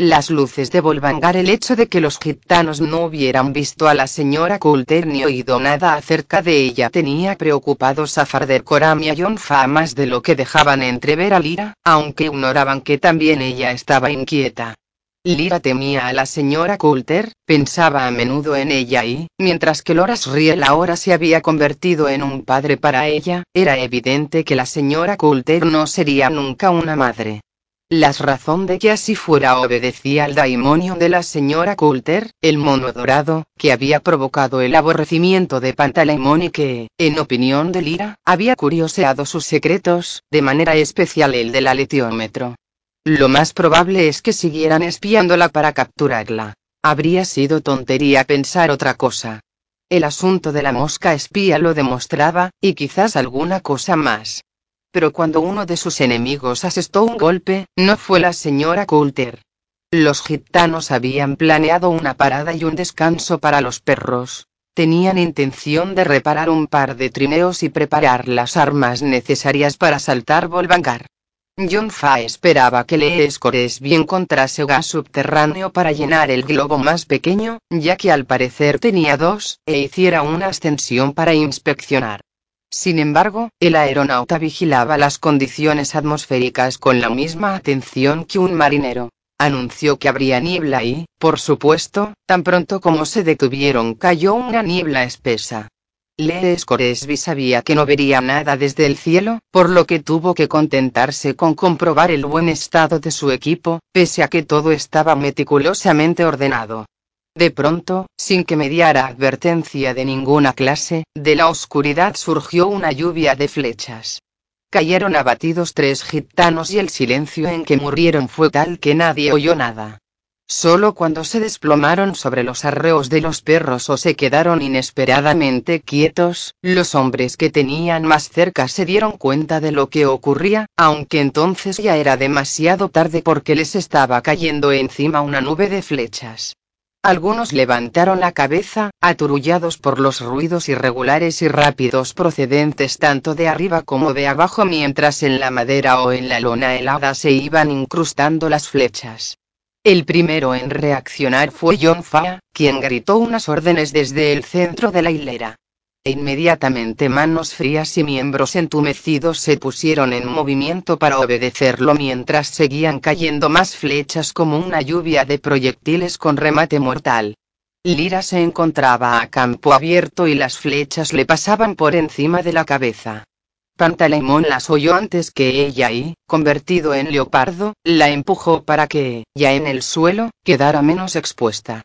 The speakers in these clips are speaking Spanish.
Las luces de Volvangar el hecho de que los gitanos no hubieran visto a la señora Coulter ni oído nada acerca de ella tenía preocupados a Farder Coram y a John más de lo que dejaban entrever a Lira, aunque ignoraban que también ella estaba inquieta. Lira temía a la señora Coulter, pensaba a menudo en ella y, mientras que Loras Riel ahora se había convertido en un padre para ella, era evidente que la señora Coulter no sería nunca una madre. La razón de que así fuera obedecía al daimonio de la señora Coulter, el mono dorado, que había provocado el aborrecimiento de Pantaleimon y que, en opinión de Lira, había curioseado sus secretos, de manera especial el del aletiómetro. Lo más probable es que siguieran espiándola para capturarla. Habría sido tontería pensar otra cosa. El asunto de la mosca espía lo demostraba, y quizás alguna cosa más pero cuando uno de sus enemigos asestó un golpe, no fue la señora Coulter. Los gitanos habían planeado una parada y un descanso para los perros. Tenían intención de reparar un par de trineos y preparar las armas necesarias para saltar Volvangar. John Fa esperaba que Lee bien encontrase gas subterráneo para llenar el globo más pequeño, ya que al parecer tenía dos, e hiciera una ascensión para inspeccionar. Sin embargo, el aeronauta vigilaba las condiciones atmosféricas con la misma atención que un marinero. Anunció que habría niebla y, por supuesto, tan pronto como se detuvieron cayó una niebla espesa. Lee Scoresby sabía que no vería nada desde el cielo, por lo que tuvo que contentarse con comprobar el buen estado de su equipo, pese a que todo estaba meticulosamente ordenado. De pronto, sin que mediara advertencia de ninguna clase, de la oscuridad surgió una lluvia de flechas. Cayeron abatidos tres gitanos y el silencio en que murieron fue tal que nadie oyó nada. Solo cuando se desplomaron sobre los arreos de los perros o se quedaron inesperadamente quietos, los hombres que tenían más cerca se dieron cuenta de lo que ocurría, aunque entonces ya era demasiado tarde porque les estaba cayendo encima una nube de flechas. Algunos levantaron la cabeza, aturullados por los ruidos irregulares y rápidos procedentes tanto de arriba como de abajo mientras en la madera o en la lona helada se iban incrustando las flechas. El primero en reaccionar fue John Fa, quien gritó unas órdenes desde el centro de la hilera. E inmediatamente manos frías y miembros entumecidos se pusieron en movimiento para obedecerlo mientras seguían cayendo más flechas como una lluvia de proyectiles con remate mortal. Lira se encontraba a campo abierto y las flechas le pasaban por encima de la cabeza. Pantaleimon las oyó antes que ella y, convertido en leopardo, la empujó para que, ya en el suelo, quedara menos expuesta.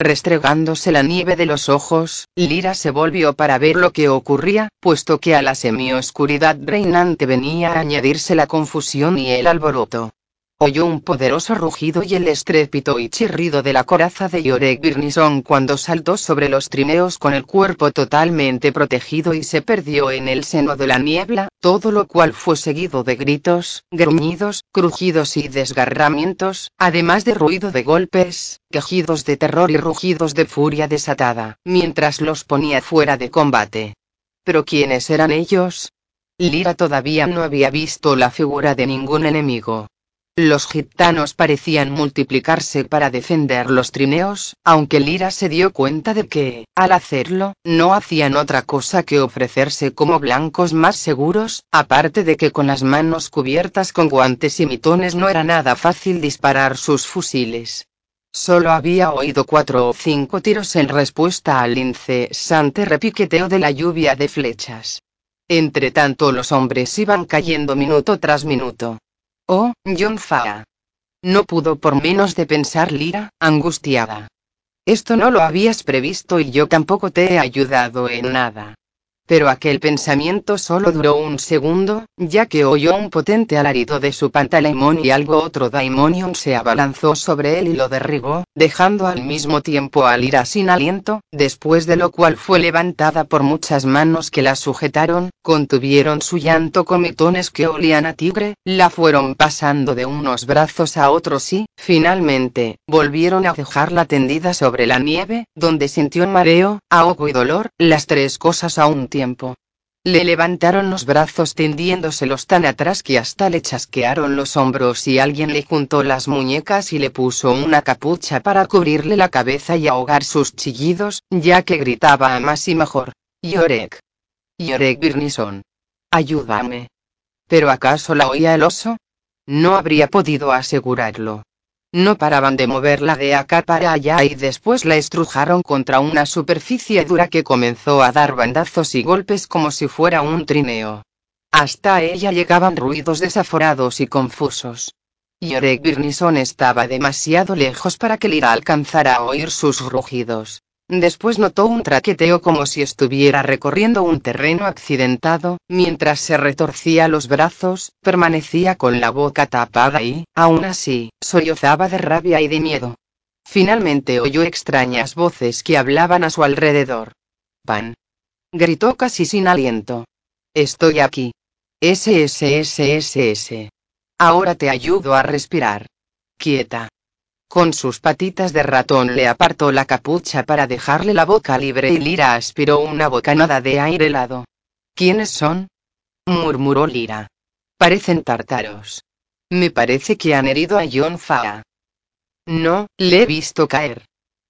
Restregándose la nieve de los ojos, Lira se volvió para ver lo que ocurría, puesto que a la semioscuridad reinante venía a añadirse la confusión y el alboroto. Oyó un poderoso rugido y el estrépito y chirrido de la coraza de Yorek Birnison cuando saltó sobre los trineos con el cuerpo totalmente protegido y se perdió en el seno de la niebla, todo lo cual fue seguido de gritos, gruñidos, crujidos y desgarramientos, además de ruido de golpes, quejidos de terror y rugidos de furia desatada, mientras los ponía fuera de combate. ¿Pero quiénes eran ellos? Lira todavía no había visto la figura de ningún enemigo. Los gitanos parecían multiplicarse para defender los trineos, aunque Lira se dio cuenta de que, al hacerlo, no hacían otra cosa que ofrecerse como blancos más seguros, aparte de que con las manos cubiertas con guantes y mitones no era nada fácil disparar sus fusiles. Solo había oído cuatro o cinco tiros en respuesta al incesante repiqueteo de la lluvia de flechas. Entre tanto los hombres iban cayendo minuto tras minuto. Oh, John Fa. No pudo por menos de pensar Lira, angustiada. Esto no lo habías previsto y yo tampoco te he ayudado en nada. Pero aquel pensamiento solo duró un segundo, ya que oyó un potente alarido de su pantaleimón y algo otro daimonion se abalanzó sobre él y lo derribó, dejando al mismo tiempo a Lira sin aliento, después de lo cual fue levantada por muchas manos que la sujetaron, contuvieron su llanto comitones que olían a tigre, la fueron pasando de unos brazos a otros y, finalmente, volvieron a dejarla tendida sobre la nieve, donde sintió mareo, ahogo y dolor, las tres cosas a un tiempo le levantaron los brazos tendiéndoselos tan atrás que hasta le chasquearon los hombros y alguien le juntó las muñecas y le puso una capucha para cubrirle la cabeza y ahogar sus chillidos, ya que gritaba a más y mejor. Yorek. Yorek Birnison. Ayúdame. ¿Pero acaso la oía el oso? No habría podido asegurarlo. No paraban de moverla de acá para allá y después la estrujaron contra una superficie dura que comenzó a dar bandazos y golpes como si fuera un trineo. Hasta ella llegaban ruidos desaforados y confusos. Yorek Birnison estaba demasiado lejos para que Lira alcanzara a oír sus rugidos. Después notó un traqueteo como si estuviera recorriendo un terreno accidentado, mientras se retorcía los brazos, permanecía con la boca tapada y, aún así, sollozaba de rabia y de miedo. Finalmente oyó extrañas voces que hablaban a su alrededor. Pan. Gritó casi sin aliento. Estoy aquí. SSSSS. Ahora te ayudo a respirar. Quieta. Con sus patitas de ratón le apartó la capucha para dejarle la boca libre y Lira aspiró una bocanada de aire helado. ¿Quiénes son? murmuró Lira. Parecen tártaros. Me parece que han herido a John Faa. No, le he visto caer.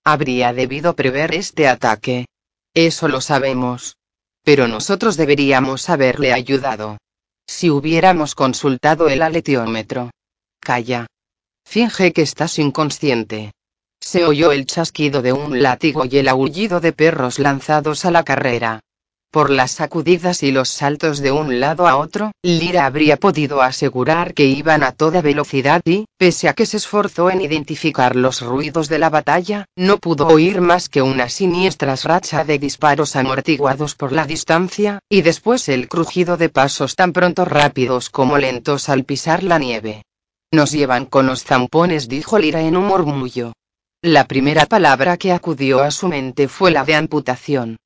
Habría debido prever este ataque. Eso lo sabemos. Pero nosotros deberíamos haberle ayudado. Si hubiéramos consultado el aleteómetro. Calla. Finge que estás inconsciente. Se oyó el chasquido de un látigo y el aullido de perros lanzados a la carrera. Por las sacudidas y los saltos de un lado a otro, Lira habría podido asegurar que iban a toda velocidad y, pese a que se esforzó en identificar los ruidos de la batalla, no pudo oír más que una siniestra racha de disparos amortiguados por la distancia, y después el crujido de pasos tan pronto rápidos como lentos al pisar la nieve. Nos llevan con los zampones, dijo Lira en un murmullo. La primera palabra que acudió a su mente fue la de amputación.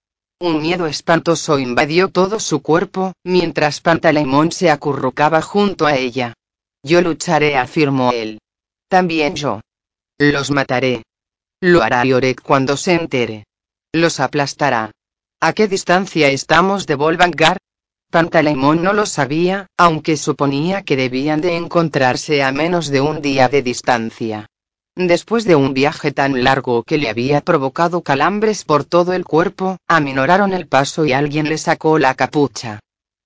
Un miedo espantoso invadió todo su cuerpo, mientras Pantaleimón se acurrucaba junto a ella. Yo lucharé, afirmó él. También yo. Los mataré. Lo hará Yorek cuando se entere. Los aplastará. ¿A qué distancia estamos de Volvangar? Pantaleimón no lo sabía, aunque suponía que debían de encontrarse a menos de un día de distancia. Después de un viaje tan largo que le había provocado calambres por todo el cuerpo, aminoraron el paso y alguien le sacó la capucha.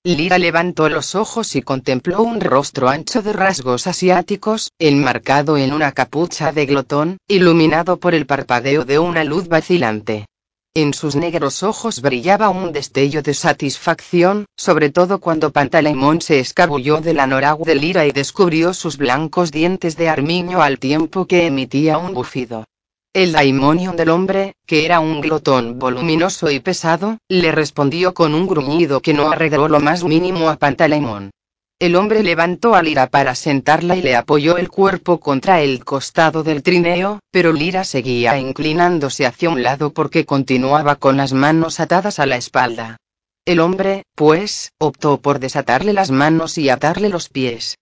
Lira levantó los ojos y contempló un rostro ancho de rasgos asiáticos, enmarcado en una capucha de glotón, iluminado por el parpadeo de una luz vacilante. En sus negros ojos brillaba un destello de satisfacción, sobre todo cuando Pantaleimón se escabulló del anorago de Lira y descubrió sus blancos dientes de armiño al tiempo que emitía un bufido. El daimonion del hombre, que era un glotón voluminoso y pesado, le respondió con un gruñido que no arregló lo más mínimo a Pantaleimón. El hombre levantó a Lira para sentarla y le apoyó el cuerpo contra el costado del trineo, pero Lira seguía inclinándose hacia un lado porque continuaba con las manos atadas a la espalda. El hombre, pues, optó por desatarle las manos y atarle los pies.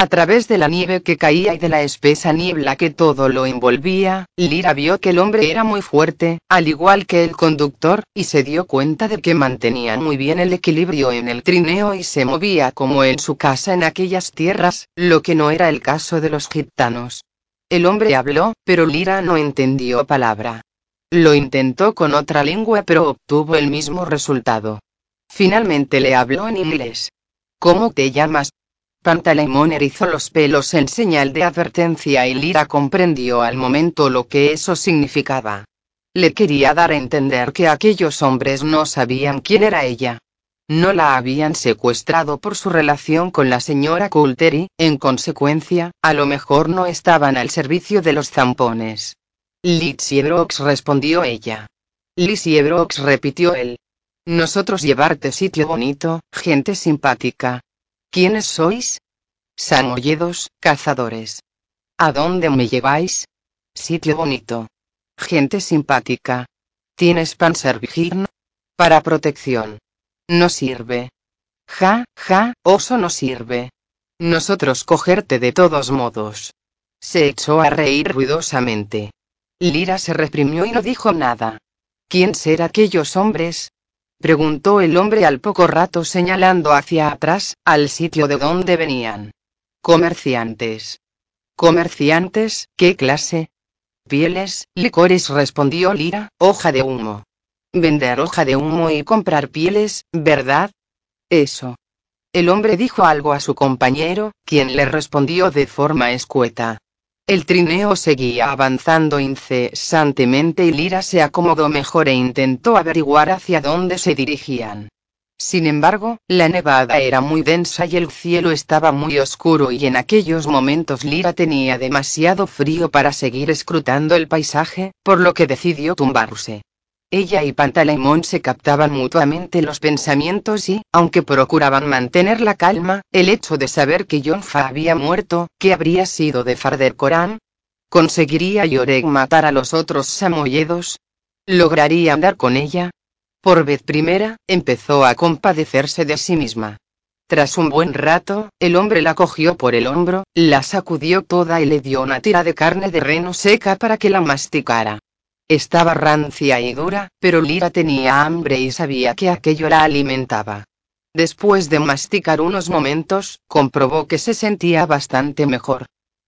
A través de la nieve que caía y de la espesa niebla que todo lo envolvía, Lira vio que el hombre era muy fuerte, al igual que el conductor, y se dio cuenta de que mantenía muy bien el equilibrio en el trineo y se movía como en su casa en aquellas tierras, lo que no era el caso de los gitanos. El hombre habló, pero Lira no entendió palabra. Lo intentó con otra lengua pero obtuvo el mismo resultado. Finalmente le habló en inglés. ¿Cómo te llamas? Pantaleimón erizó los pelos en señal de advertencia y Lira comprendió al momento lo que eso significaba. Le quería dar a entender que aquellos hombres no sabían quién era ella. No la habían secuestrado por su relación con la señora Coulter y, en consecuencia, a lo mejor no estaban al servicio de los zampones. Lizzie Brooks respondió ella. Lizzie Brooks repitió él. Nosotros llevarte sitio bonito, gente simpática. ¿Quiénes sois? Samoyedos, cazadores. ¿A dónde me lleváis? Sitio bonito. Gente simpática. ¿Tienes panservigirn? Para protección. No sirve. Ja, ja, oso no sirve. Nosotros cogerte de todos modos. Se echó a reír ruidosamente. Lira se reprimió y no dijo nada. ¿Quién será aquellos hombres? Preguntó el hombre al poco rato señalando hacia atrás, al sitio de donde venían. Comerciantes. ¿Comerciantes? ¿Qué clase? Pieles, licores respondió Lira, hoja de humo. Vender hoja de humo y comprar pieles, ¿verdad? Eso. El hombre dijo algo a su compañero, quien le respondió de forma escueta. El trineo seguía avanzando incesantemente y Lira se acomodó mejor e intentó averiguar hacia dónde se dirigían. Sin embargo, la nevada era muy densa y el cielo estaba muy oscuro y en aquellos momentos Lira tenía demasiado frío para seguir escrutando el paisaje, por lo que decidió tumbarse. Ella y Pantaleimon se captaban mutuamente los pensamientos y, aunque procuraban mantener la calma, el hecho de saber que Jonfa había muerto, ¿qué habría sido de Farder Koran? ¿Conseguiría Yorek matar a los otros samoyedos? ¿Lograría andar con ella? Por vez primera, empezó a compadecerse de sí misma. Tras un buen rato, el hombre la cogió por el hombro, la sacudió toda y le dio una tira de carne de reno seca para que la masticara. Estaba rancia y dura, pero Lira tenía hambre y sabía que aquello la alimentaba. Después de masticar unos momentos, comprobó que se sentía bastante mejor.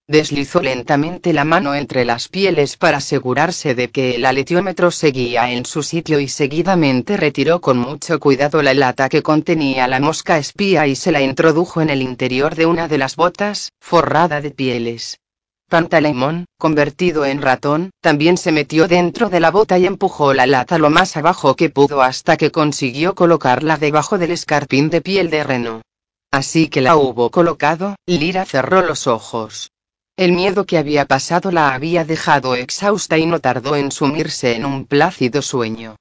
Deslizó lentamente la mano entre las pieles para asegurarse de que el aletiómetro seguía en su sitio y seguidamente retiró con mucho cuidado la lata que contenía la mosca espía y se la introdujo en el interior de una de las botas, forrada de pieles. Pantaleimón, convertido en ratón, también se metió dentro de la bota y empujó la lata lo más abajo que pudo hasta que consiguió colocarla debajo del escarpín de piel de reno. Así que la hubo colocado, Lira cerró los ojos. El miedo que había pasado la había dejado exhausta y no tardó en sumirse en un plácido sueño.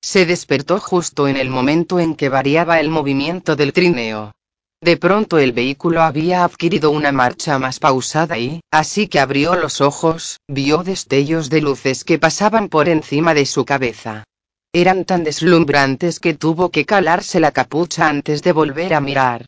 Se despertó justo en el momento en que variaba el movimiento del trineo. De pronto el vehículo había adquirido una marcha más pausada y, así que abrió los ojos, vio destellos de luces que pasaban por encima de su cabeza. Eran tan deslumbrantes que tuvo que calarse la capucha antes de volver a mirar.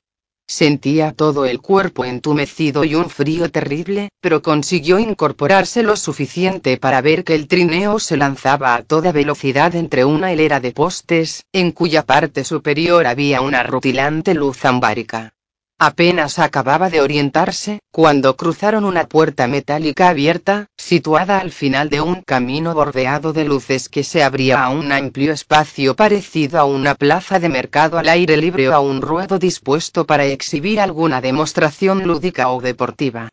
Sentía todo el cuerpo entumecido y un frío terrible, pero consiguió incorporarse lo suficiente para ver que el trineo se lanzaba a toda velocidad entre una hilera de postes, en cuya parte superior había una rutilante luz ambárica. Apenas acababa de orientarse, cuando cruzaron una puerta metálica abierta, situada al final de un camino bordeado de luces que se abría a un amplio espacio parecido a una plaza de mercado al aire libre o a un ruedo dispuesto para exhibir alguna demostración lúdica o deportiva.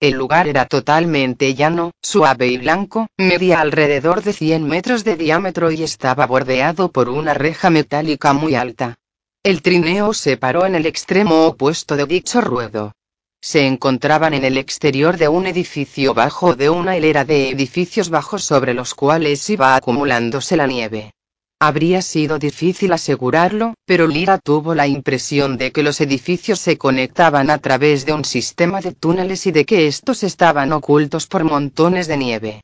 El lugar era totalmente llano, suave y blanco, medía alrededor de 100 metros de diámetro y estaba bordeado por una reja metálica muy alta. El trineo se paró en el extremo opuesto de dicho ruedo. Se encontraban en el exterior de un edificio bajo de una hilera de edificios bajos sobre los cuales iba acumulándose la nieve. Habría sido difícil asegurarlo, pero Lira tuvo la impresión de que los edificios se conectaban a través de un sistema de túneles y de que estos estaban ocultos por montones de nieve.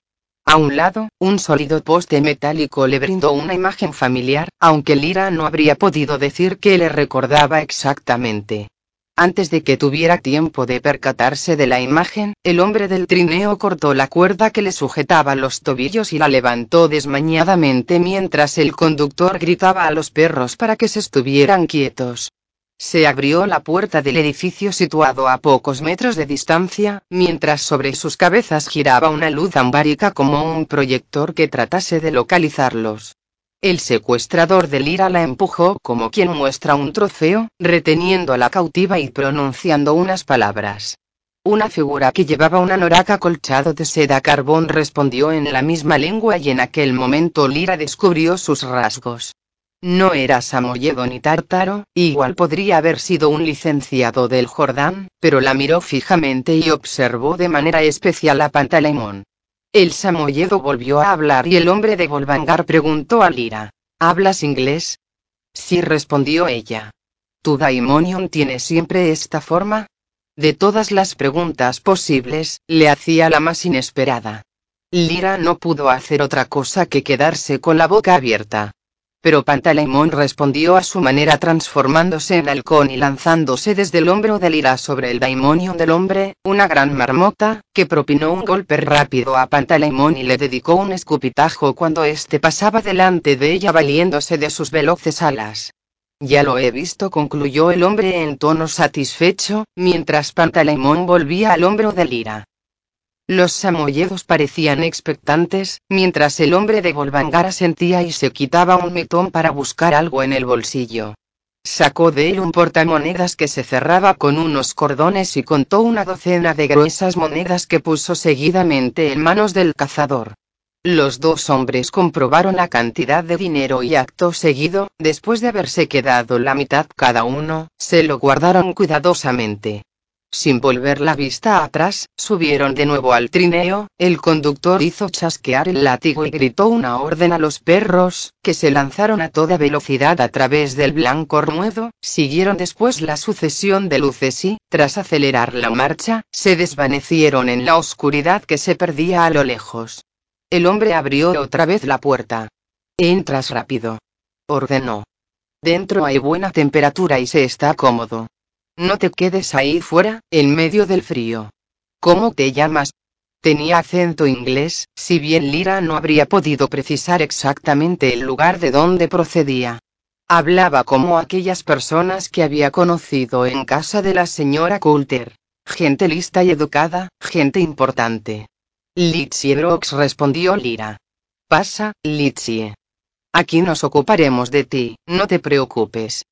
A un lado, un sólido poste metálico le brindó una imagen familiar, aunque Lira no habría podido decir que le recordaba exactamente. Antes de que tuviera tiempo de percatarse de la imagen, el hombre del trineo cortó la cuerda que le sujetaba los tobillos y la levantó desmañadamente mientras el conductor gritaba a los perros para que se estuvieran quietos. Se abrió la puerta del edificio situado a pocos metros de distancia, mientras sobre sus cabezas giraba una luz ambárica como un proyector que tratase de localizarlos. El secuestrador de Lira la empujó como quien muestra un trofeo, reteniendo a la cautiva y pronunciando unas palabras. Una figura que llevaba un anorak colchado de seda carbón respondió en la misma lengua y en aquel momento Lira descubrió sus rasgos. No era samoyedo ni tártaro, igual podría haber sido un licenciado del Jordán, pero la miró fijamente y observó de manera especial a Pantaleimón. El samoyedo volvió a hablar y el hombre de Volvangar preguntó a Lira. ¿Hablas inglés? Sí respondió ella. ¿Tu daimonion tiene siempre esta forma? De todas las preguntas posibles, le hacía la más inesperada. Lira no pudo hacer otra cosa que quedarse con la boca abierta. Pero Pantaleimon respondió a su manera transformándose en halcón y lanzándose desde el hombro de Lira sobre el daimonion del hombre, una gran marmota, que propinó un golpe rápido a Pantaleimon y le dedicó un escupitajo cuando éste pasaba delante de ella valiéndose de sus veloces alas. Ya lo he visto, concluyó el hombre en tono satisfecho, mientras Pantaleimón volvía al hombro de Lira. Los samoyedos parecían expectantes, mientras el hombre de Volvangara sentía y se quitaba un metón para buscar algo en el bolsillo. Sacó de él un portamonedas que se cerraba con unos cordones y contó una docena de gruesas monedas que puso seguidamente en manos del cazador. Los dos hombres comprobaron la cantidad de dinero y acto seguido, después de haberse quedado la mitad cada uno, se lo guardaron cuidadosamente. Sin volver la vista atrás, subieron de nuevo al trineo, el conductor hizo chasquear el látigo y gritó una orden a los perros, que se lanzaron a toda velocidad a través del blanco ruedo, siguieron después la sucesión de luces y, tras acelerar la marcha, se desvanecieron en la oscuridad que se perdía a lo lejos. El hombre abrió otra vez la puerta. Entras rápido. Ordenó. Dentro hay buena temperatura y se está cómodo. No te quedes ahí fuera, en medio del frío. ¿Cómo te llamas? Tenía acento inglés, si bien Lira no habría podido precisar exactamente el lugar de donde procedía. Hablaba como aquellas personas que había conocido en casa de la señora Coulter. Gente lista y educada, gente importante. Litsie Brox respondió Lira. Pasa, Litsie. Aquí nos ocuparemos de ti, no te preocupes.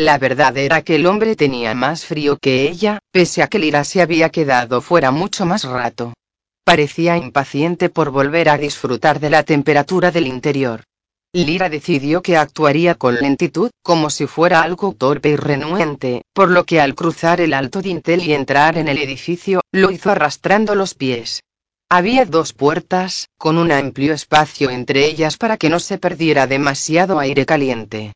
La verdad era que el hombre tenía más frío que ella, pese a que Lira se había quedado fuera mucho más rato. Parecía impaciente por volver a disfrutar de la temperatura del interior. Lira decidió que actuaría con lentitud, como si fuera algo torpe y renuente, por lo que al cruzar el alto dintel y entrar en el edificio, lo hizo arrastrando los pies. Había dos puertas, con un amplio espacio entre ellas para que no se perdiera demasiado aire caliente.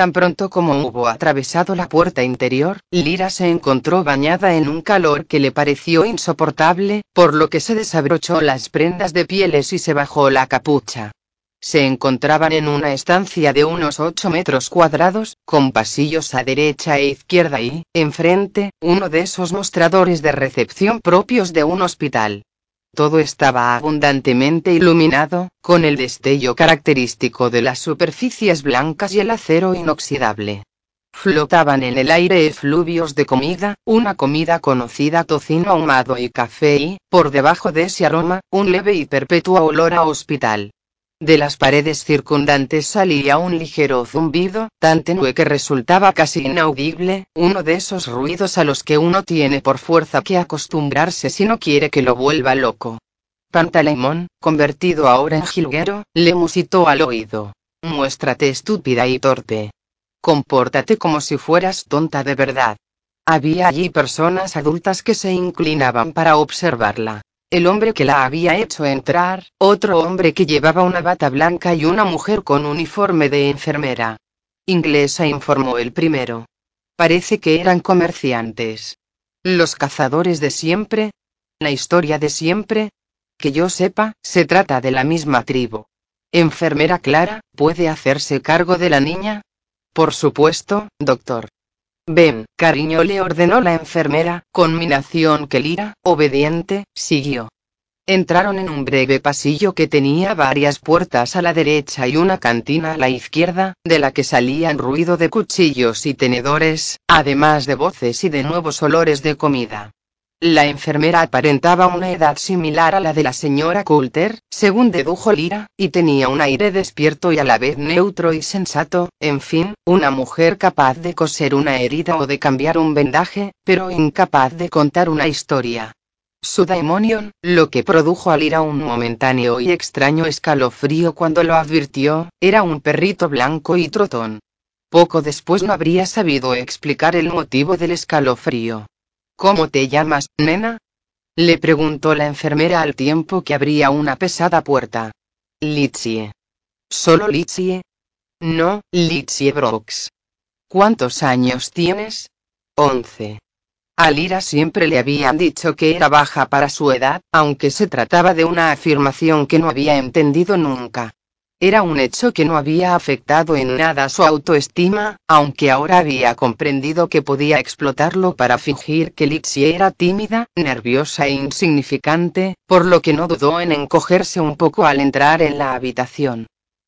Tan pronto como hubo atravesado la puerta interior, Lira se encontró bañada en un calor que le pareció insoportable, por lo que se desabrochó las prendas de pieles y se bajó la capucha. Se encontraban en una estancia de unos 8 metros cuadrados, con pasillos a derecha e izquierda y, enfrente, uno de esos mostradores de recepción propios de un hospital. Todo estaba abundantemente iluminado, con el destello característico de las superficies blancas y el acero inoxidable. Flotaban en el aire efluvios de comida, una comida conocida tocino ahumado y café y, por debajo de ese aroma, un leve y perpetuo olor a hospital. De las paredes circundantes salía un ligero zumbido, tan tenue que resultaba casi inaudible, uno de esos ruidos a los que uno tiene por fuerza que acostumbrarse si no quiere que lo vuelva loco. Pantaleimón, convertido ahora en jilguero, le musitó al oído. Muéstrate estúpida y torpe. Compórtate como si fueras tonta de verdad. Había allí personas adultas que se inclinaban para observarla el hombre que la había hecho entrar, otro hombre que llevaba una bata blanca y una mujer con uniforme de enfermera. Inglesa informó el primero. Parece que eran comerciantes. Los cazadores de siempre. La historia de siempre. Que yo sepa, se trata de la misma tribu. Enfermera Clara, ¿puede hacerse cargo de la niña? Por supuesto, doctor. Ven, cariño, le ordenó la enfermera, conminación que Lira, obediente, siguió. Entraron en un breve pasillo que tenía varias puertas a la derecha y una cantina a la izquierda, de la que salían ruido de cuchillos y tenedores, además de voces y de nuevos olores de comida. La enfermera aparentaba una edad similar a la de la señora Coulter, según dedujo Lira, y tenía un aire despierto y a la vez neutro y sensato, en fin, una mujer capaz de coser una herida o de cambiar un vendaje, pero incapaz de contar una historia. Su daimonion, lo que produjo a Lira un momentáneo y extraño escalofrío cuando lo advirtió, era un perrito blanco y trotón. Poco después no habría sabido explicar el motivo del escalofrío. ¿Cómo te llamas, nena? Le preguntó la enfermera al tiempo que abría una pesada puerta. Litsie. ¿Solo Litsie? No, Litsie Brooks. ¿Cuántos años tienes? Once. A Lira siempre le habían dicho que era baja para su edad, aunque se trataba de una afirmación que no había entendido nunca. Era un hecho que no había afectado en nada su autoestima, aunque ahora había comprendido que podía explotarlo para fingir que Litsie era tímida, nerviosa e insignificante, por lo que no dudó en encogerse un poco al entrar en la habitación.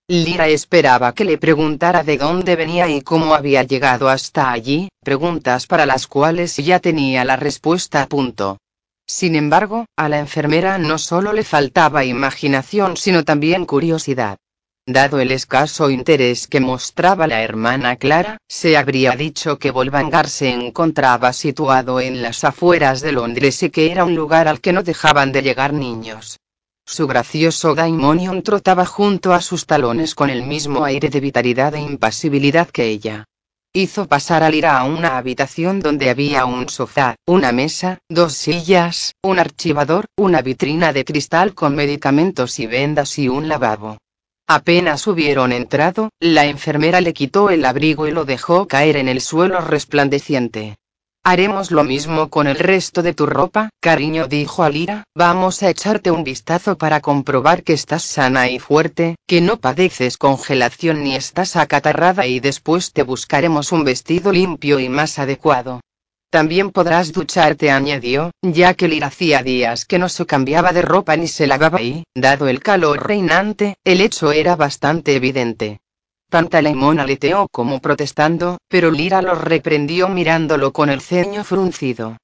Lira esperaba que le preguntara de dónde venía y cómo había llegado hasta allí, preguntas para las cuales ya tenía la respuesta a punto. Sin embargo, a la enfermera no solo le faltaba imaginación sino también curiosidad. Dado el escaso interés que mostraba la hermana Clara, se habría dicho que Volvangar se encontraba situado en las afueras de Londres y que era un lugar al que no dejaban de llegar niños. Su gracioso Daimonion trotaba junto a sus talones con el mismo aire de vitalidad e impasibilidad que ella. Hizo pasar a Lira a una habitación donde había un sofá, una mesa, dos sillas, un archivador, una vitrina de cristal con medicamentos y vendas y un lavabo. Apenas hubieron entrado, la enfermera le quitó el abrigo y lo dejó caer en el suelo resplandeciente. Haremos lo mismo con el resto de tu ropa, cariño, dijo Alira, vamos a echarte un vistazo para comprobar que estás sana y fuerte, que no padeces congelación ni estás acatarrada y después te buscaremos un vestido limpio y más adecuado. También podrás ducharte, añadió, ya que Lira hacía días que no se cambiaba de ropa ni se lavaba y, dado el calor reinante, el hecho era bastante evidente. Pantaleimón aleteó como protestando, pero Lira lo reprendió mirándolo con el ceño fruncido.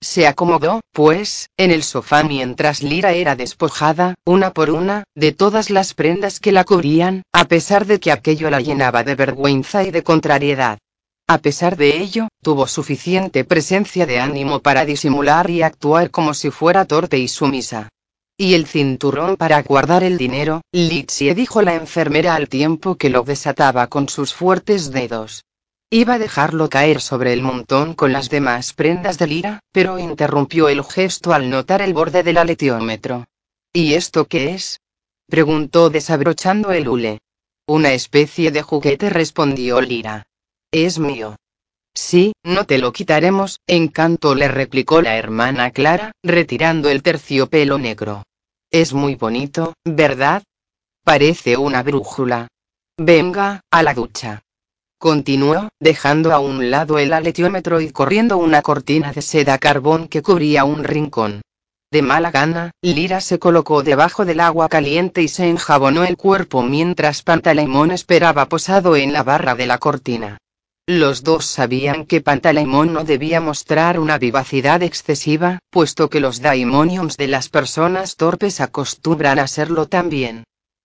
Se acomodó, pues, en el sofá mientras Lira era despojada, una por una, de todas las prendas que la cubrían, a pesar de que aquello la llenaba de vergüenza y de contrariedad. A pesar de ello, tuvo suficiente presencia de ánimo para disimular y actuar como si fuera torpe y sumisa. ¿Y el cinturón para guardar el dinero? Litsie dijo la enfermera al tiempo que lo desataba con sus fuertes dedos. Iba a dejarlo caer sobre el montón con las demás prendas de Lira, pero interrumpió el gesto al notar el borde del aleteómetro. ¿Y esto qué es? preguntó desabrochando el hule. Una especie de juguete respondió Lira. Es mío. Sí, no te lo quitaremos, encanto le replicó la hermana Clara, retirando el terciopelo negro. Es muy bonito, ¿verdad? Parece una brújula. Venga, a la ducha. Continuó, dejando a un lado el aletiómetro y corriendo una cortina de seda carbón que cubría un rincón. De mala gana, Lira se colocó debajo del agua caliente y se enjabonó el cuerpo mientras Pantaleimón esperaba posado en la barra de la cortina. Los dos sabían que Pantaleimon no debía mostrar una vivacidad excesiva, puesto que los daimonions de las personas torpes acostumbran a serlo también.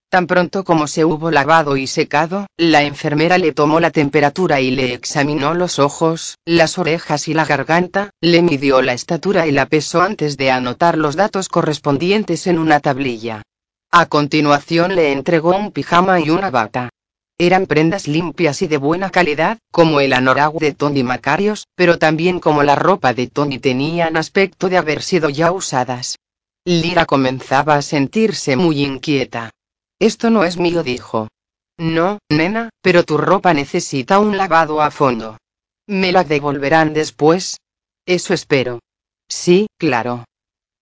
Tan pronto como se hubo lavado y secado, la enfermera le tomó la temperatura y le examinó los ojos, las orejas y la garganta, le midió la estatura y la pesó antes de anotar los datos correspondientes en una tablilla. A continuación le entregó un pijama y una bata. Eran prendas limpias y de buena calidad, como el anorak de Tony Macarios, pero también como la ropa de Tony tenían aspecto de haber sido ya usadas. Lira comenzaba a sentirse muy inquieta. Esto no es mío, dijo. No, nena, pero tu ropa necesita un lavado a fondo. ¿Me la devolverán después? Eso espero. Sí, claro.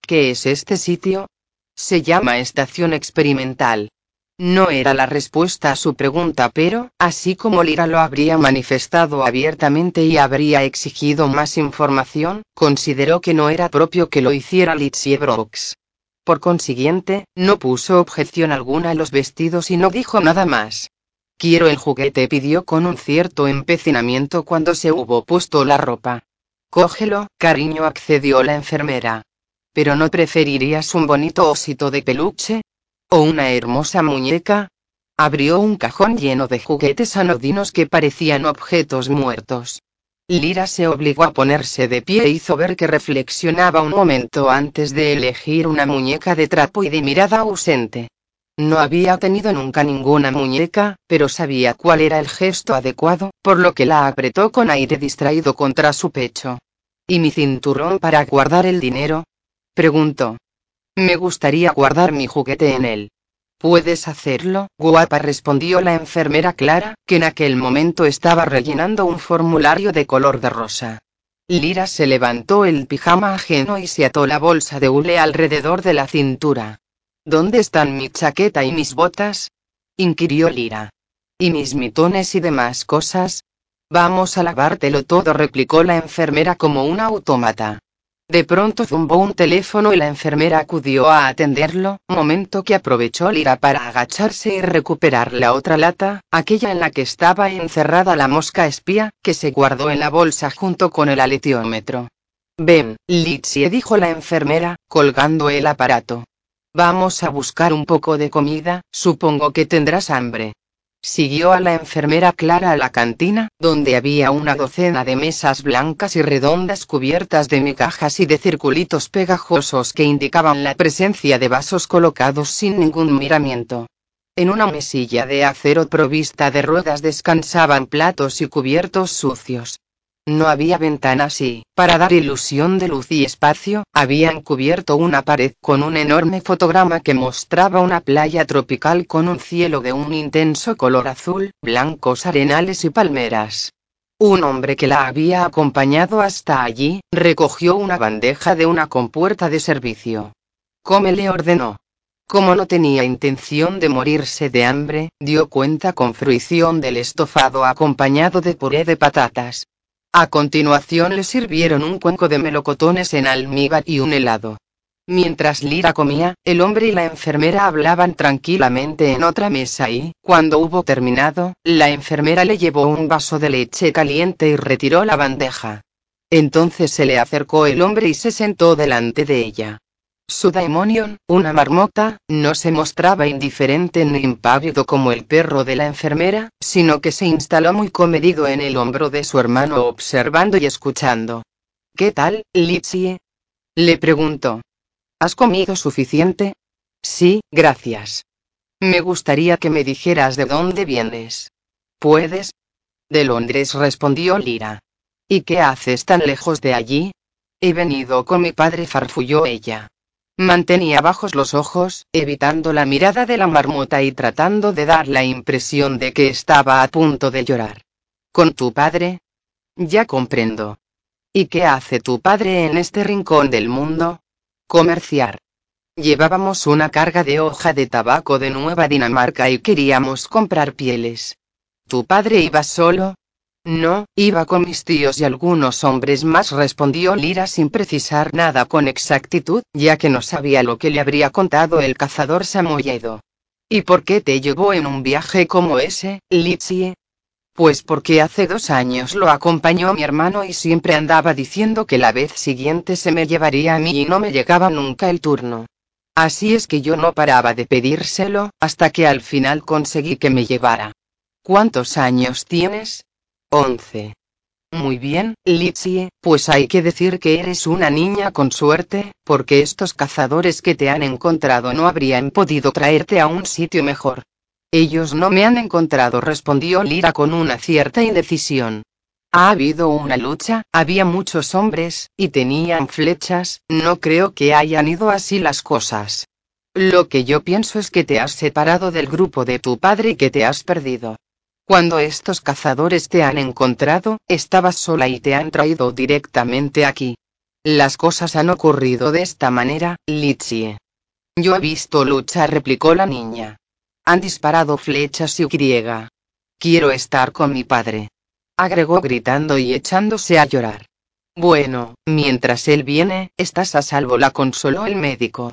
¿Qué es este sitio? Se llama Estación Experimental. No era la respuesta a su pregunta, pero, así como Lira lo habría manifestado abiertamente y habría exigido más información, consideró que no era propio que lo hiciera Litsie Brooks. Por consiguiente, no puso objeción alguna a los vestidos y no dijo nada más. Quiero el juguete, pidió con un cierto empecinamiento cuando se hubo puesto la ropa. Cógelo, cariño, accedió la enfermera. ¿Pero no preferirías un bonito osito de peluche? ¿O una hermosa muñeca? Abrió un cajón lleno de juguetes anodinos que parecían objetos muertos. Lira se obligó a ponerse de pie e hizo ver que reflexionaba un momento antes de elegir una muñeca de trapo y de mirada ausente. No había tenido nunca ninguna muñeca, pero sabía cuál era el gesto adecuado, por lo que la apretó con aire distraído contra su pecho. ¿Y mi cinturón para guardar el dinero? preguntó. Me gustaría guardar mi juguete en él. Puedes hacerlo, guapa, respondió la enfermera Clara, que en aquel momento estaba rellenando un formulario de color de rosa. Lira se levantó el pijama ajeno y se ató la bolsa de hule alrededor de la cintura. ¿Dónde están mi chaqueta y mis botas? inquirió Lira. ¿Y mis mitones y demás cosas? Vamos a lavártelo todo, replicó la enfermera como un autómata. De pronto zumbó un teléfono y la enfermera acudió a atenderlo, momento que aprovechó Lira para agacharse y recuperar la otra lata, aquella en la que estaba encerrada la mosca espía, que se guardó en la bolsa junto con el aletiómetro. Ven, Litsie dijo la enfermera, colgando el aparato. Vamos a buscar un poco de comida, supongo que tendrás hambre. Siguió a la enfermera Clara a la cantina, donde había una docena de mesas blancas y redondas cubiertas de migajas y de circulitos pegajosos que indicaban la presencia de vasos colocados sin ningún miramiento. En una mesilla de acero provista de ruedas descansaban platos y cubiertos sucios. No había ventanas y, para dar ilusión de luz y espacio, habían cubierto una pared con un enorme fotograma que mostraba una playa tropical con un cielo de un intenso color azul, blancos arenales y palmeras. Un hombre que la había acompañado hasta allí, recogió una bandeja de una compuerta de servicio. Come le ordenó. Como no tenía intención de morirse de hambre, dio cuenta con fruición del estofado acompañado de puré de patatas, a continuación le sirvieron un cuenco de melocotones en almíbar y un helado. Mientras Lira comía, el hombre y la enfermera hablaban tranquilamente en otra mesa y, cuando hubo terminado, la enfermera le llevó un vaso de leche caliente y retiró la bandeja. Entonces se le acercó el hombre y se sentó delante de ella. Su daimonion, una marmota, no se mostraba indiferente ni impávido como el perro de la enfermera, sino que se instaló muy comedido en el hombro de su hermano observando y escuchando. ¿Qué tal, Litsie? Le preguntó. ¿Has comido suficiente? Sí, gracias. Me gustaría que me dijeras de dónde vienes. ¿Puedes? De Londres respondió Lira. ¿Y qué haces tan lejos de allí? He venido con mi padre, farfulló ella. Mantenía bajos los ojos, evitando la mirada de la marmota y tratando de dar la impresión de que estaba a punto de llorar. ¿Con tu padre? Ya comprendo. ¿Y qué hace tu padre en este rincón del mundo? Comerciar. Llevábamos una carga de hoja de tabaco de Nueva Dinamarca y queríamos comprar pieles. ¿Tu padre iba solo? No, iba con mis tíos y algunos hombres más, respondió Lira sin precisar nada con exactitud, ya que no sabía lo que le habría contado el cazador Samoyedo. ¿Y por qué te llevó en un viaje como ese, Litsie? Pues porque hace dos años lo acompañó mi hermano y siempre andaba diciendo que la vez siguiente se me llevaría a mí y no me llegaba nunca el turno. Así es que yo no paraba de pedírselo, hasta que al final conseguí que me llevara. ¿Cuántos años tienes? Once. Muy bien, Litsie, pues hay que decir que eres una niña con suerte, porque estos cazadores que te han encontrado no habrían podido traerte a un sitio mejor. Ellos no me han encontrado, respondió Lira con una cierta indecisión. Ha habido una lucha, había muchos hombres, y tenían flechas, no creo que hayan ido así las cosas. Lo que yo pienso es que te has separado del grupo de tu padre y que te has perdido. Cuando estos cazadores te han encontrado, estabas sola y te han traído directamente aquí. Las cosas han ocurrido de esta manera, Litsie. Yo he visto lucha, replicó la niña. Han disparado flechas y griega. Quiero estar con mi padre. Agregó gritando y echándose a llorar. Bueno, mientras él viene, estás a salvo, la consoló el médico.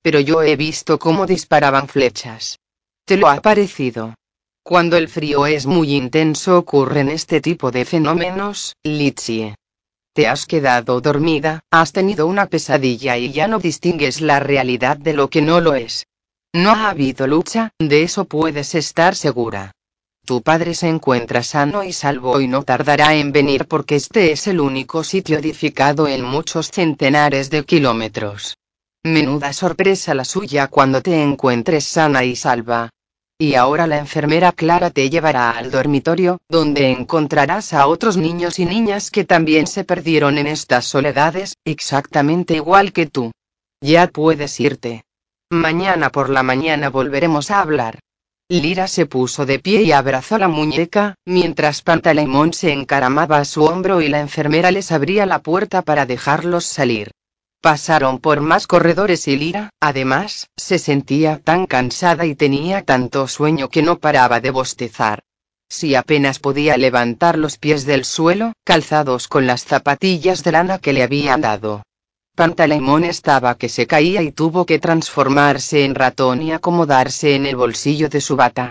Pero yo he visto cómo disparaban flechas. ¿Te lo ha parecido? Cuando el frío es muy intenso ocurren este tipo de fenómenos, Litsie. Te has quedado dormida, has tenido una pesadilla y ya no distingues la realidad de lo que no lo es. No ha habido lucha, de eso puedes estar segura. Tu padre se encuentra sano y salvo y no tardará en venir porque este es el único sitio edificado en muchos centenares de kilómetros. Menuda sorpresa la suya cuando te encuentres sana y salva. Y ahora la enfermera Clara te llevará al dormitorio, donde encontrarás a otros niños y niñas que también se perdieron en estas soledades, exactamente igual que tú. Ya puedes irte. Mañana por la mañana volveremos a hablar. Lira se puso de pie y abrazó la muñeca, mientras Pantaleimón se encaramaba a su hombro y la enfermera les abría la puerta para dejarlos salir. Pasaron por más corredores y Lira, además, se sentía tan cansada y tenía tanto sueño que no paraba de bostezar. Si apenas podía levantar los pies del suelo, calzados con las zapatillas de lana que le habían dado. Pantaleimón estaba que se caía y tuvo que transformarse en ratón y acomodarse en el bolsillo de su bata.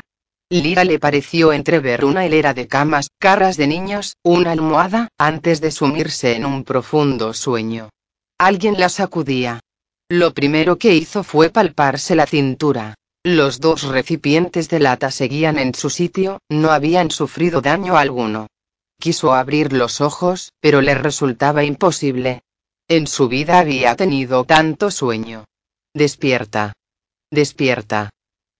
Lira le pareció entrever una hilera de camas, caras de niños, una almohada, antes de sumirse en un profundo sueño. Alguien la sacudía. Lo primero que hizo fue palparse la cintura. Los dos recipientes de lata seguían en su sitio, no habían sufrido daño alguno. Quiso abrir los ojos, pero le resultaba imposible. En su vida había tenido tanto sueño. Despierta. Despierta.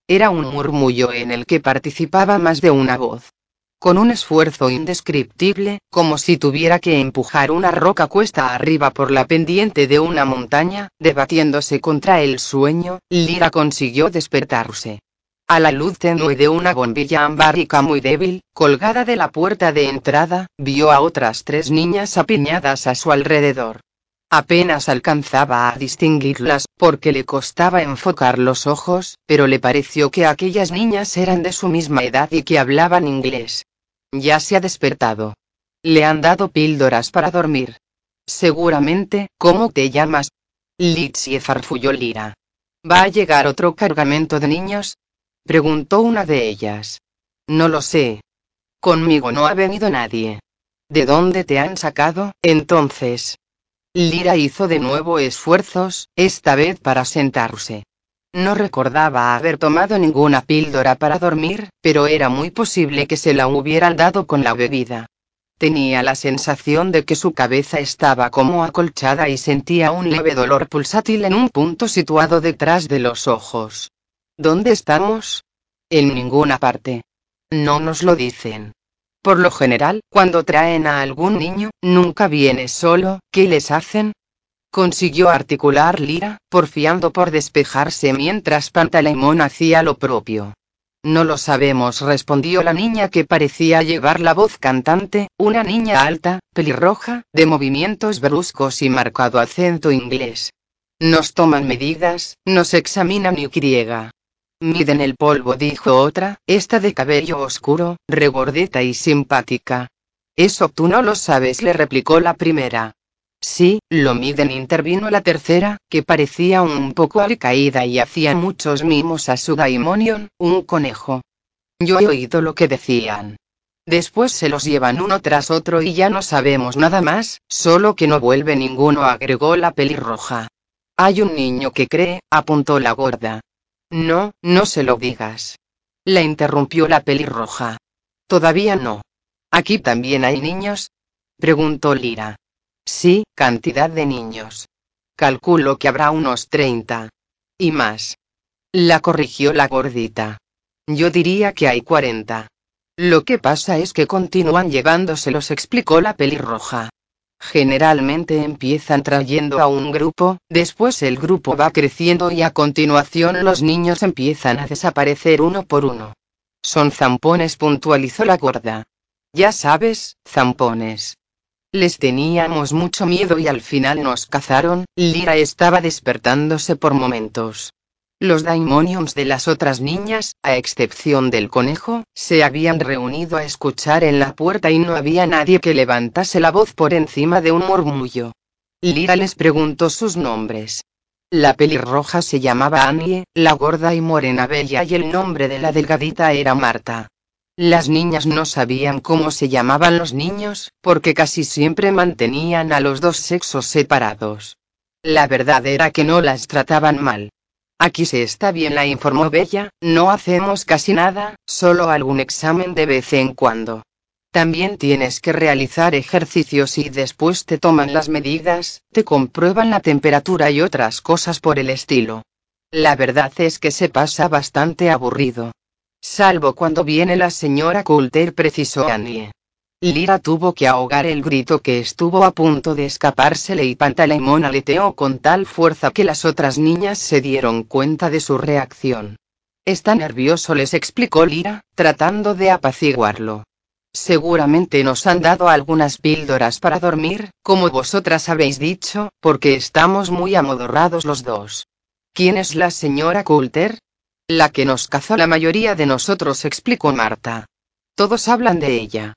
Era un murmullo en el que participaba más de una voz. Con un esfuerzo indescriptible, como si tuviera que empujar una roca cuesta arriba por la pendiente de una montaña, debatiéndose contra el sueño, Lira consiguió despertarse. A la luz tenue de una bombilla ambárica muy débil, colgada de la puerta de entrada, vio a otras tres niñas apiñadas a su alrededor. Apenas alcanzaba a distinguirlas, porque le costaba enfocar los ojos, pero le pareció que aquellas niñas eran de su misma edad y que hablaban inglés. Ya se ha despertado. Le han dado píldoras para dormir. Seguramente, ¿cómo te llamas? Litsie farfulló Lira. ¿Va a llegar otro cargamento de niños? Preguntó una de ellas. No lo sé. Conmigo no ha venido nadie. ¿De dónde te han sacado, entonces? Lira hizo de nuevo esfuerzos, esta vez para sentarse. No recordaba haber tomado ninguna píldora para dormir, pero era muy posible que se la hubieran dado con la bebida. Tenía la sensación de que su cabeza estaba como acolchada y sentía un leve dolor pulsátil en un punto situado detrás de los ojos. ¿Dónde estamos? En ninguna parte. No nos lo dicen. Por lo general, cuando traen a algún niño, nunca viene solo, ¿qué les hacen? Consiguió articular Lira, porfiando por despejarse mientras Pantaleimón hacía lo propio. No lo sabemos, respondió la niña que parecía llevar la voz cantante, una niña alta, pelirroja, de movimientos bruscos y marcado acento inglés. Nos toman medidas, nos examinan y criega. Miden el polvo, dijo otra, esta de cabello oscuro, regordeta y simpática. Eso tú no lo sabes, le replicó la primera. Sí, lo miden, intervino la tercera, que parecía un poco alicaída y hacía muchos mimos a su daimonion, un conejo. Yo he oído lo que decían. Después se los llevan uno tras otro y ya no sabemos nada más, solo que no vuelve ninguno, agregó la pelirroja. Hay un niño que cree, apuntó la gorda. No, no se lo digas. La interrumpió la pelirroja. Todavía no. ¿Aquí también hay niños? preguntó Lira. Sí, cantidad de niños. Calculo que habrá unos 30. Y más. La corrigió la gordita. Yo diría que hay 40. Lo que pasa es que continúan llevándoselos, explicó la pelirroja. Generalmente empiezan trayendo a un grupo, después el grupo va creciendo y a continuación los niños empiezan a desaparecer uno por uno. Son zampones, puntualizó la gorda. Ya sabes, zampones. Les teníamos mucho miedo y al final nos cazaron, Lira estaba despertándose por momentos. Los daimonions de las otras niñas, a excepción del conejo, se habían reunido a escuchar en la puerta y no había nadie que levantase la voz por encima de un murmullo. Lira les preguntó sus nombres. La pelirroja se llamaba Annie, la gorda y morena bella y el nombre de la delgadita era Marta. Las niñas no sabían cómo se llamaban los niños, porque casi siempre mantenían a los dos sexos separados. La verdad era que no las trataban mal. Aquí se está bien, la informó Bella, no hacemos casi nada, solo algún examen de vez en cuando. También tienes que realizar ejercicios y después te toman las medidas, te comprueban la temperatura y otras cosas por el estilo. La verdad es que se pasa bastante aburrido. Salvo cuando viene la señora Coulter, precisó Annie. Lira tuvo que ahogar el grito que estuvo a punto de escapársele y Pantaleimón aleteó con tal fuerza que las otras niñas se dieron cuenta de su reacción. Está nervioso, les explicó Lira, tratando de apaciguarlo. Seguramente nos han dado algunas píldoras para dormir, como vosotras habéis dicho, porque estamos muy amodorrados los dos. ¿Quién es la señora Coulter? La que nos cazó la mayoría de nosotros, explicó Marta. Todos hablan de ella.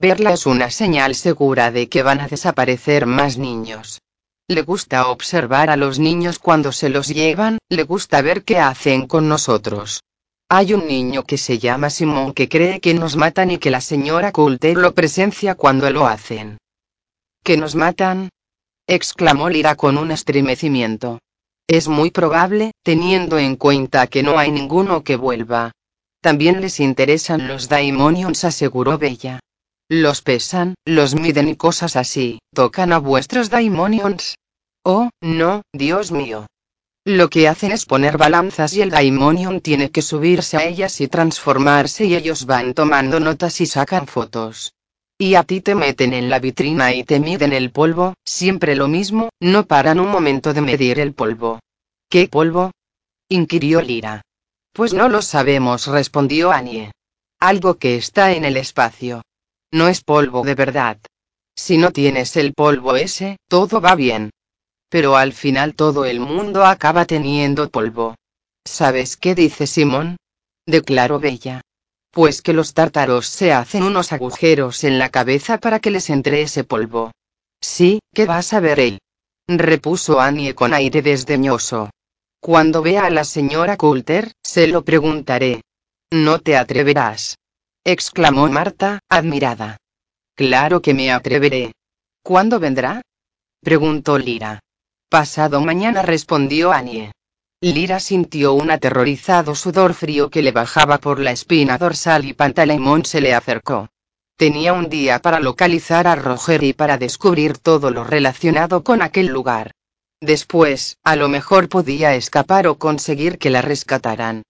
Verla es una señal segura de que van a desaparecer más niños. Le gusta observar a los niños cuando se los llevan, le gusta ver qué hacen con nosotros. Hay un niño que se llama Simón que cree que nos matan y que la señora Coulter lo presencia cuando lo hacen. ¿Que nos matan? exclamó Lira con un estremecimiento. Es muy probable, teniendo en cuenta que no hay ninguno que vuelva. También les interesan los Daimonions, aseguró Bella. Los pesan, los miden y cosas así. ¿Tocan a vuestros daimonions? Oh, no, Dios mío. Lo que hacen es poner balanzas y el daimonion tiene que subirse a ellas y transformarse y ellos van tomando notas y sacan fotos. Y a ti te meten en la vitrina y te miden el polvo, siempre lo mismo, no paran un momento de medir el polvo. ¿Qué polvo? inquirió Lira. Pues no lo sabemos, respondió Annie. Algo que está en el espacio. No es polvo de verdad. Si no tienes el polvo ese, todo va bien. Pero al final todo el mundo acaba teniendo polvo. ¿Sabes qué dice Simón? Declaró Bella. Pues que los tártaros se hacen unos agujeros en la cabeza para que les entre ese polvo. Sí, ¿qué vas a ver él? repuso Annie con aire desdeñoso. Cuando vea a la señora Coulter, se lo preguntaré. No te atreverás exclamó Marta, admirada. Claro que me atreveré. ¿Cuándo vendrá? preguntó Lira. Pasado mañana respondió Annie. Lira sintió un aterrorizado sudor frío que le bajaba por la espina dorsal y Pantaleimón se le acercó. Tenía un día para localizar a Roger y para descubrir todo lo relacionado con aquel lugar. Después, a lo mejor podía escapar o conseguir que la rescataran.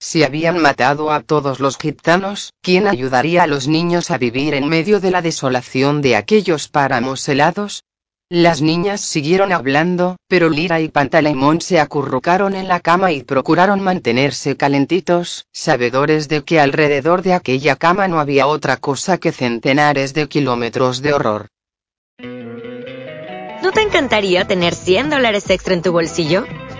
Si habían matado a todos los gitanos, ¿quién ayudaría a los niños a vivir en medio de la desolación de aquellos páramos helados? Las niñas siguieron hablando, pero Lira y Pantaleimón se acurrucaron en la cama y procuraron mantenerse calentitos, sabedores de que alrededor de aquella cama no había otra cosa que centenares de kilómetros de horror. ¿No te encantaría tener 100 dólares extra en tu bolsillo?